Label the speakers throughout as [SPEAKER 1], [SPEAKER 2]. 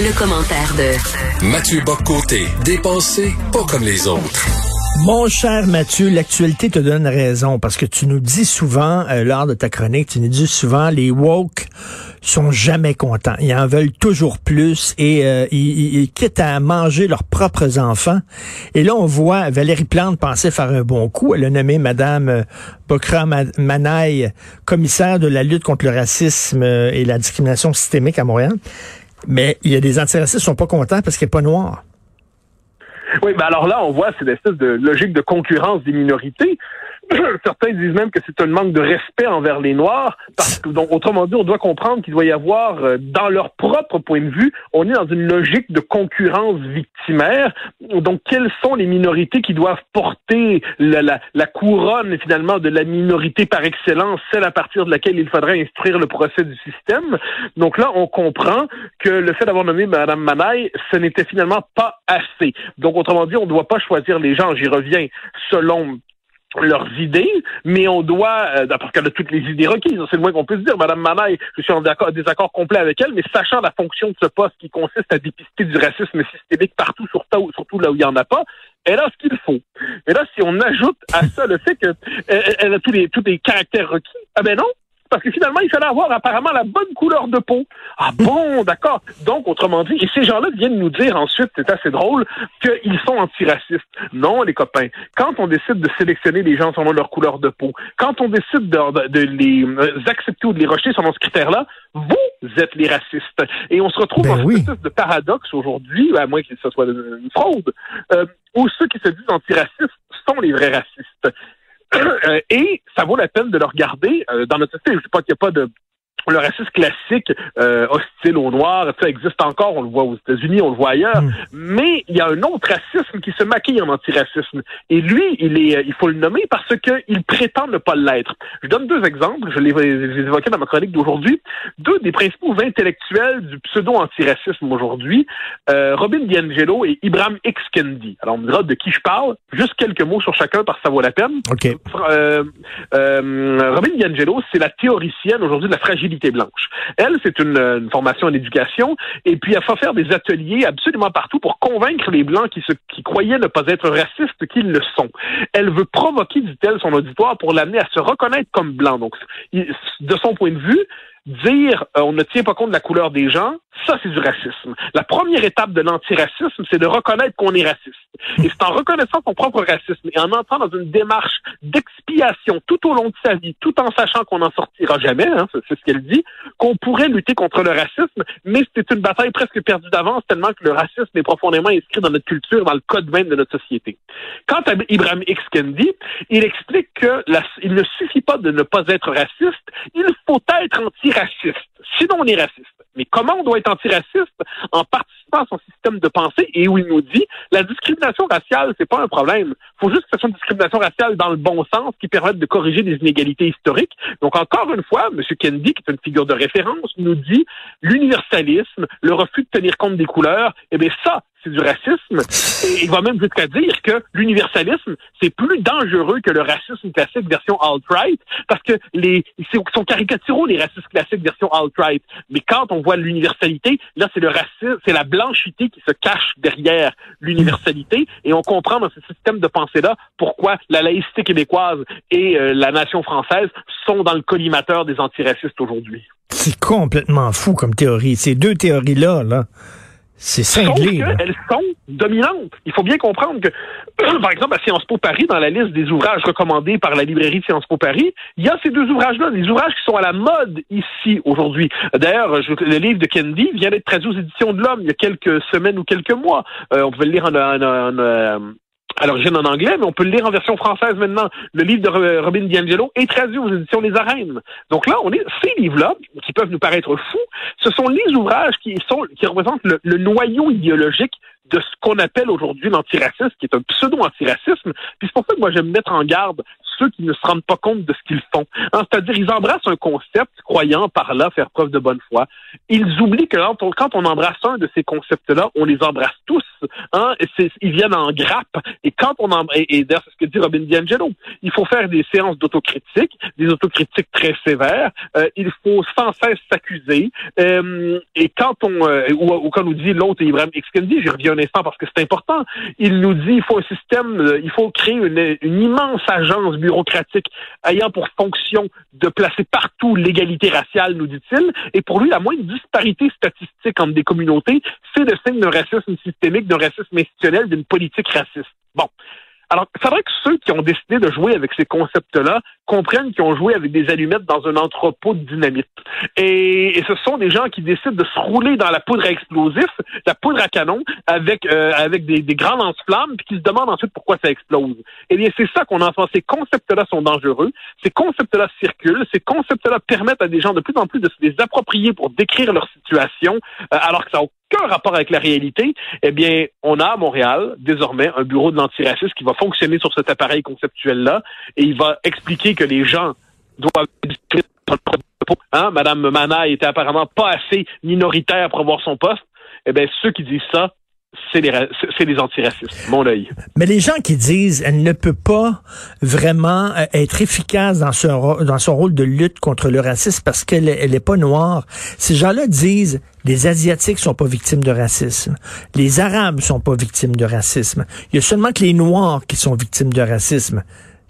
[SPEAKER 1] Le commentaire de
[SPEAKER 2] Mathieu Boccoté, dépensé pas comme les autres.
[SPEAKER 3] Mon cher Mathieu, l'actualité te donne raison parce que tu nous dis souvent, euh, lors de ta chronique, tu nous dis souvent, les woke sont jamais contents. Ils en veulent toujours plus et euh, ils, ils, quittent à manger leurs propres enfants. Et là, on voit Valérie Plante penser faire un bon coup. Elle a nommé Madame euh, Bokra Manaï commissaire de la lutte contre le racisme et la discrimination systémique à Montréal. Mais il y a des antiracistes qui sont pas contents parce qu'il n'est pas noir.
[SPEAKER 4] Oui, mais alors là, on voit cette espèce de logique de concurrence des minorités. Certains disent même que c'est un manque de respect envers les Noirs, parce que, donc, autrement dit, on doit comprendre qu'il doit y avoir, euh, dans leur propre point de vue, on est dans une logique de concurrence victimaire. Donc, quelles sont les minorités qui doivent porter la, la, la couronne, finalement, de la minorité par excellence, celle à partir de laquelle il faudrait instruire le procès du système? Donc là, on comprend que le fait d'avoir nommé Mme Manaille, ce n'était finalement pas assez. Donc, autrement dit, on ne doit pas choisir les gens, j'y reviens, selon leurs idées, mais on doit, euh, parce qu'elle a toutes les idées requises, c'est le moins qu'on puisse dire. Madame Manaille, je suis en désaccord complet avec elle, mais sachant la fonction de ce poste qui consiste à dépister du racisme systémique partout, surtout, surtout là où il n'y en a pas, elle a ce qu'il faut. Et là, si on ajoute à ça le fait qu'elle elle a tous les, tous les caractères requis, ah ben non, parce que finalement, il fallait avoir apparemment la bonne couleur de peau. Ah bon, d'accord. Donc, autrement dit, et ces gens-là viennent nous dire ensuite, c'est assez drôle, qu'ils sont antiracistes. Non, les copains. Quand on décide de sélectionner les gens selon leur couleur de peau, quand on décide de, de les euh, accepter ou de les rejeter selon ce critère-là, vous êtes les racistes. Et on se retrouve
[SPEAKER 3] Ben
[SPEAKER 4] dans
[SPEAKER 3] oui.
[SPEAKER 4] une espèce de paradoxe aujourd'hui, à moins que ce soit une fraude, euh, où ceux qui se disent antiracistes sont les vrais racistes. Euh, et ça vaut la peine de le regarder euh, dans notre société. Je ne dis pas qu'il n'y a pas de le racisme classique euh, hostile aux Noirs, ça existe encore, on le voit aux États-Unis, on le voit ailleurs,
[SPEAKER 3] Mm.
[SPEAKER 4] mais il y a un autre racisme qui se maquille en antiracisme. Et lui, il est, euh, il faut le nommer parce qu'il prétend ne pas l'être. Je donne deux exemples, je les ai évoqués dans ma chronique d'aujourd'hui. Deux des principaux intellectuels du pseudo-antiracisme aujourd'hui, euh, Robin DiAngelo et Ibrahim X. Kendi. Alors on me dira de qui je parle, juste quelques mots sur chacun parce que ça vaut la peine.
[SPEAKER 3] OK.
[SPEAKER 4] Euh, euh, Robin DiAngelo, c'est la théoricienne aujourd'hui de la fragilité blanche. Elle, c'est une, une formation en éducation, et puis elle va faire des ateliers absolument partout pour convaincre les Blancs qui, se, qui croyaient ne pas être racistes qu'ils le sont. Elle veut provoquer, dit-elle, son auditoire pour l'amener à se reconnaître comme blanc. Donc, de son point de vue, dire euh, on ne tient pas compte de la couleur des gens, ça c'est du racisme. La première étape de l'antiracisme, c'est de reconnaître qu'on est raciste. Et c'est en reconnaissant son propre racisme et en entrant dans une démarche d'expiation tout au long de sa vie, tout en sachant qu'on n'en sortira jamais, hein, c'est ce qu'elle dit, qu'on pourrait lutter contre le racisme, mais c'est une bataille presque perdue d'avance tellement que le racisme est profondément inscrit dans notre culture, dans le code même de notre société. Quant à Ibrahim X. Kendi, il explique que il ne suffit pas de ne pas être raciste, il faut être antiraciste. Sinon, on est raciste. Mais comment on doit être antiraciste en participant à son système de pensée et où il nous dit la discrimination raciale, c'est pas un problème. Faut juste que ce soit une discrimination raciale dans le bon sens qui permette de corriger des inégalités historiques. Donc, encore une fois, M. Kendi, qui est une figure de référence, nous dit l'universalisme, le refus de tenir compte des couleurs, eh bien ça, c'est du racisme. Et il va même jusqu'à dire que l'universalisme, c'est plus dangereux que le racisme classique version alt-right, parce que les sont caricaturaux les racistes classiques version alt-right. Mais quand on voit l'universalité, là c'est le racisme, c'est la blanchité qui se cache derrière l'universalité, et on comprend dans ce système de pensée-là pourquoi la laïcité québécoise et euh, la nation française sont dans le collimateur des antiracistes aujourd'hui.
[SPEAKER 3] C'est complètement fou comme théorie. Ces deux théories-là, là, c'est
[SPEAKER 4] Sauf
[SPEAKER 3] cinglé. là.
[SPEAKER 4] qu'elles sont dominantes. Il faut bien comprendre que, par exemple, à Sciences Po Paris, dans la liste des ouvrages recommandés par la librairie de Sciences Po Paris, il y a ces deux ouvrages-là, des ouvrages qui sont à la mode ici aujourd'hui. D'ailleurs, le livre de Kennedy vient d'être traduit aux éditions de l'Homme il y a quelques semaines ou quelques mois. Euh, on pouvait le lire en, en- en- euh, à l'origine en anglais, mais on peut le lire en version française maintenant. Le livre de Ro- Robin DiAngelo est traduit aux éditions Les Arènes. Donc là, on est ces livres-là, qui peuvent nous paraître fous, ce sont les ouvrages qui sont qui représentent le, le noyau idéologique de ce qu'on appelle aujourd'hui l'antiracisme, qui est un pseudo-antiracisme. Puis c'est pour ça que moi, j'aime mettre en garde ceux qui ne se rendent pas compte de ce qu'ils font. Hein, c'est-à-dire, ils embrassent un concept, croyant par là faire preuve de bonne foi. Ils oublient que quand on, embrasse un de ces concepts-là, on les embrasse tous. Hein, ils viennent en grappe. Et quand on embrasse, et, d'ailleurs, c'est ce que dit Robin DiAngelo, il faut faire des séances d'autocritique, des autocritiques très sévères. Euh, il faut sans cesse s'accuser. Euh, et quand on, euh, ou, quand nous dit l'autre, Ibrahim X Kendi, j'y reviens un instant parce que c'est important, il nous dit il faut un système, il faut créer une, une immense agence bureaucratique ayant pour fonction de placer partout l'égalité raciale, nous dit-il. Et pour lui, la moindre disparité statistique entre des communautés, c'est le signe d'un racisme systémique, d'un racisme institutionnel, d'une politique raciste. Bon. Alors, c'est vrai que ceux qui ont décidé de jouer avec ces concepts-là comprennent qu'ils ont joué avec des allumettes dans un entrepôt de dynamite. Et, ce sont des gens qui décident de se rouler dans la poudre à explosif, la poudre à canon, avec euh, avec des, des grands lance-flammes, puis qui se demandent ensuite pourquoi ça explose. Eh bien, c'est ça qu'on entend. Ces concepts-là sont dangereux. Ces concepts-là circulent. Ces concepts-là permettent à des gens de plus en plus de se les approprier pour décrire leur situation, euh, alors que ça n'a aucun rapport avec la réalité, eh bien, on a à Montréal, désormais, un bureau de l'antiracisme qui va fonctionner sur cet appareil conceptuel-là et il va expliquer que les gens doivent hein? Madame Mana était apparemment pas assez minoritaire pour avoir son poste. Eh bien, ceux qui disent ça c'est les antiracistes, mon œil.
[SPEAKER 3] Mais les gens qui disent elle ne peut pas vraiment euh, être efficace dans son, dans son rôle de lutte contre le racisme parce qu'elle elle est pas noire, ces gens-là disent les Asiatiques sont pas victimes de racisme. Les Arabes sont pas victimes de racisme. Il y a seulement que les Noirs qui sont victimes de racisme.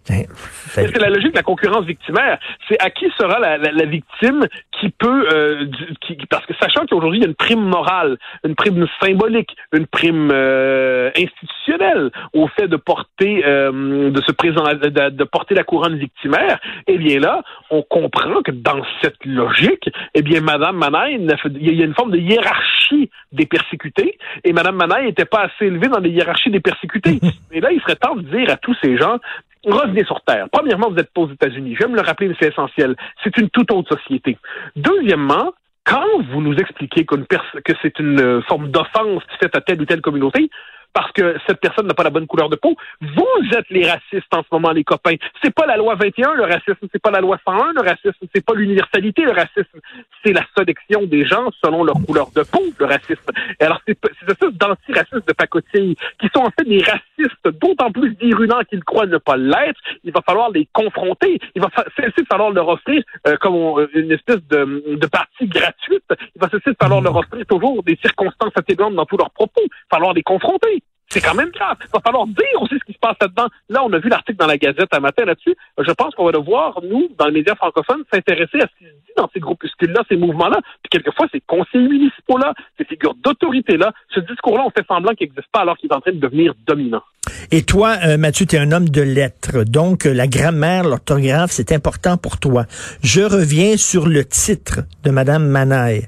[SPEAKER 4] Ben, c'est la logique de la concurrence victimaire. C'est à qui sera la, la, victime qui peut, euh, qui, parce que sachant qu'aujourd'hui il y a une prime morale, une prime symbolique, une prime euh, institutionnelle au fait de porter, euh, de se présenter, de, porter la couronne victimaire, eh bien là, on comprend que dans cette logique, eh bien Madame Manaï, il y a une forme de hiérarchie des persécutés, et Madame Manaï n'était pas assez élevée dans les hiérarchies des persécutés. Et là, il serait temps de dire à tous ces gens, revenez sur Terre. Premièrement, vous n'êtes pas aux États-Unis. J'aime le rappeler, mais c'est essentiel. C'est une toute autre société. Deuxièmement, quand vous nous expliquez que c'est une euh, forme d'offense faite à telle ou telle communauté, parce que cette personne n'a pas la bonne couleur de peau. Vous êtes les racistes en ce moment, les copains. C'est pas la loi 21, le racisme. C'est pas la loi 101, le racisme. C'est pas l'universalité, le racisme. C'est la sélection des gens selon leur couleur de peau, le racisme. Et alors, c'est ces espèces d'antiracistes de pacotille qui sont en fait des racistes d'autant plus virulents qu'ils croient ne pas l'être. Il va falloir les confronter. Il va cesser de falloir leur offrir euh, comme une espèce de, de partie gratuite. Il va cesser de falloir leur offrir toujours des circonstances atténuantes dans tous leurs propos. Il va falloir les confronter. C'est quand même grave. Il va falloir dire aussi ce qui se passe là-dedans. Là, on a vu l'article dans la Gazette un matin là-dessus. Je pense qu'on va devoir, nous, dans les médias francophones, s'intéresser à ce qui se dit dans ces groupuscules-là, ces mouvements-là. Puis quelquefois, ces conseillers municipaux-là, ces figures d'autorité-là, ce discours-là, on fait semblant qu'il n'existe pas alors qu'il est en train de devenir dominant.
[SPEAKER 3] Et toi, euh, Mathieu, tu es un homme de lettres. Donc, euh, la grammaire, l'orthographe, c'est important pour toi. Je reviens sur le titre de Madame Manaille.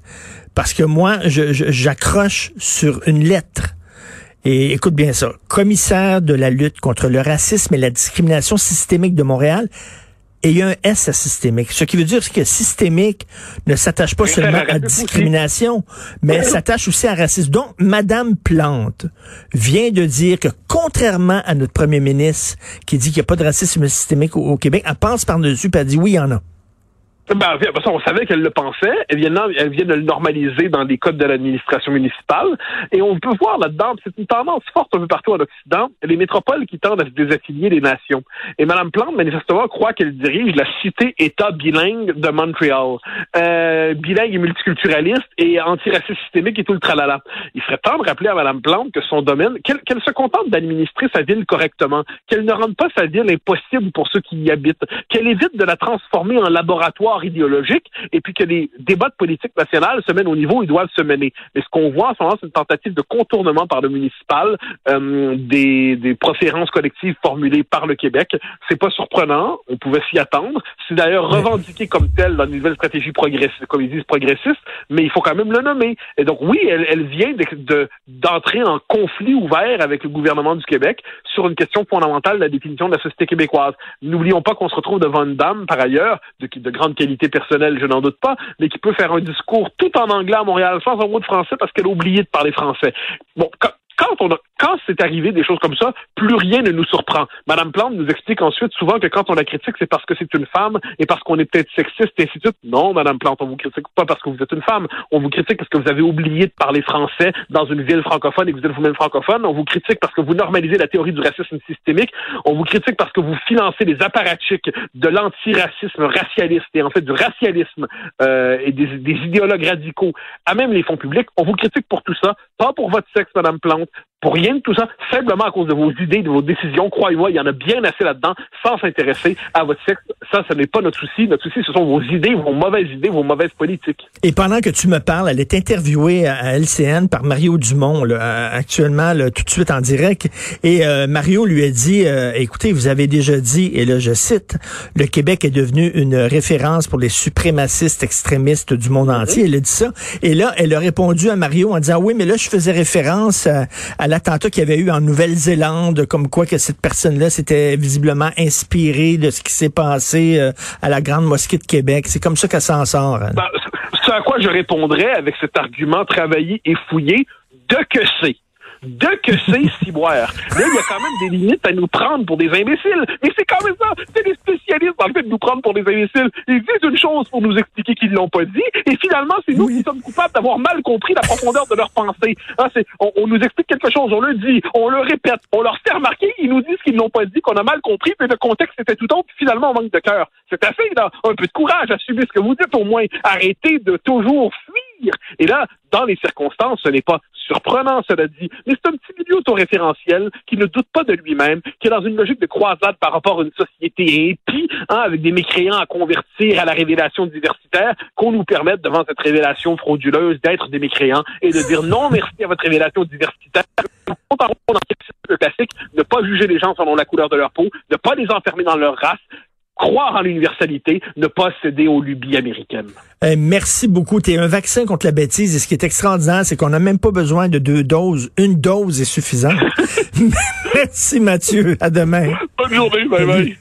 [SPEAKER 3] Parce que moi, j'accroche sur une lettre et écoute bien ça, commissaire de la lutte contre le racisme et la discrimination systémique de Montréal. Et il y a un S à systémique. Ce qui veut dire que systémique ne s'attache pas seulement à discrimination, mais s'attache aussi à racisme. Donc, Madame Plante vient de dire que contrairement à notre premier ministre qui dit qu'il n'y a pas de racisme systémique au, Québec, elle pense par-dessus et elle dit oui, il y en a.
[SPEAKER 4] Ben, on savait qu'elle le pensait. Elle vient, elle vient de le normaliser dans les codes de l'administration municipale. Et on peut voir là-dedans, c'est une tendance forte un peu partout en Occident, les métropoles qui tendent à se désaffilier des nations. Et Mme Plante, manifestement, croit qu'elle dirige la cité-État bilingue de Montréal. Euh, bilingue et multiculturaliste et antiraciste systémique et tout le tralala. Il serait temps de rappeler à Mme Plante que son domaine, qu'elle se contente d'administrer sa ville correctement, qu'elle ne rende pas sa ville impossible pour ceux qui y habitent, qu'elle évite de la transformer en laboratoire idéologique et puis que les débats de politique nationale se mènent au niveau où ils doivent se mener. Mais ce qu'on voit en ce moment, c'est une tentative de contournement par le municipal euh, des, des préférences collectives formulées par le Québec. C'est pas surprenant, on pouvait s'y attendre. C'est d'ailleurs revendiqué comme tel dans une nouvelle stratégie progressiste, comme ils disent progressiste, mais il faut quand même le nommer. Et donc oui, elle, elle vient de, d'entrer en conflit ouvert avec le gouvernement du Québec sur une question fondamentale de la définition de la société québécoise. N'oublions pas qu'on se retrouve devant une dame, par ailleurs, de, de grande qualité personnelle, je n'en doute pas, mais qui peut faire un discours tout en anglais à Montréal sans un mot de français parce qu'elle a oublié de parler français. On a, quand c'est arrivé des choses comme ça, plus rien ne nous surprend. Madame Plante nous explique ensuite souvent que quand on la critique, c'est parce que c'est une femme et parce qu'on est peut-être sexiste et ainsi de suite. Non, Madame Plante, on vous critique pas parce que vous êtes une femme. On vous critique parce que vous avez oublié de parler français dans une ville francophone et que vous êtes vous-même francophone. On vous critique parce que vous normalisez la théorie du racisme systémique. On vous critique parce que vous financez les apparatchiks de l'antiracisme racialiste et en fait du racialisme euh, et des, des idéologues radicaux à même les fonds publics. On vous critique pour tout ça, pas pour votre sexe, Madame Plante, pour rien de tout ça, simplement à cause de vos idées, de vos décisions. Croyez-moi, il y en a bien assez là-dedans, sans s'intéresser à votre sexe. Ça, ce n'est pas notre souci. Notre souci, ce sont vos idées, vos mauvaises idées, vos mauvaises politiques.
[SPEAKER 3] Et pendant que tu me parles, elle est interviewée à LCN par Mario Dumont, là, actuellement, là, tout de suite en direct. Et euh, Mario lui a dit, euh, écoutez, vous avez déjà dit, et là je cite, le Québec est devenu une référence pour les suprémacistes extrémistes du monde entier. Elle a dit ça. Et là, elle a répondu à Mario en disant, oui, mais là, je faisais référence à, à l'attentat qu'il y avait eu en Nouvelle-Zélande, comme quoi que cette personne-là s'était visiblement inspirée de ce qui s'est passé euh, à la Grande Mosquée de Québec. C'est comme ça qu'elle s'en sort. Hein.
[SPEAKER 4] Ben, ce à quoi je répondrais avec cet argument travaillé et fouillé, de que c'est de que c'est ciboire. Là, il y a quand même des limites à nous prendre pour des imbéciles. Mais c'est quand même ça. C'est des spécialistes dans le fait de nous prendre pour des imbéciles. Ils disent une chose pour nous expliquer qu'ils l'ont pas dit. Et finalement, c'est nous qui sommes coupables d'avoir mal compris la profondeur de leur pensée. Ah, c'est, on, on, nous explique quelque chose, on le dit, on le répète, on leur fait remarquer, ils nous disent qu'ils l'ont pas dit, qu'on a mal compris, mais le contexte était tout autre. Finalement, on manque de cœur. C'est assez, là, un peu de courage à subir ce que vous dites au moins. Arrêtez de toujours fuir. Et là, dans les circonstances, ce n'est pas surprenant, cela dit, mais c'est un petit milieu autoréférentiel qui ne doute pas de lui-même, qui est dans une logique de croisade par rapport à une société impie, hein, avec des mécréants à convertir à la révélation diversitaire, qu'on nous permette, devant cette révélation frauduleuse, d'être des mécréants et de dire non merci à votre révélation diversitaire. Le classique, ne pas juger les gens selon la couleur de leur peau, ne pas les enfermer dans leur race, croire en l'universalité, ne pas céder aux lubies américaines.
[SPEAKER 3] Eh, merci beaucoup. Tu es un vaccin contre la bêtise et ce qui est extraordinaire, c'est qu'on n'a même pas besoin de deux doses. Une dose est suffisante. merci Mathieu. À demain.
[SPEAKER 4] Bonne journée. Bye bye.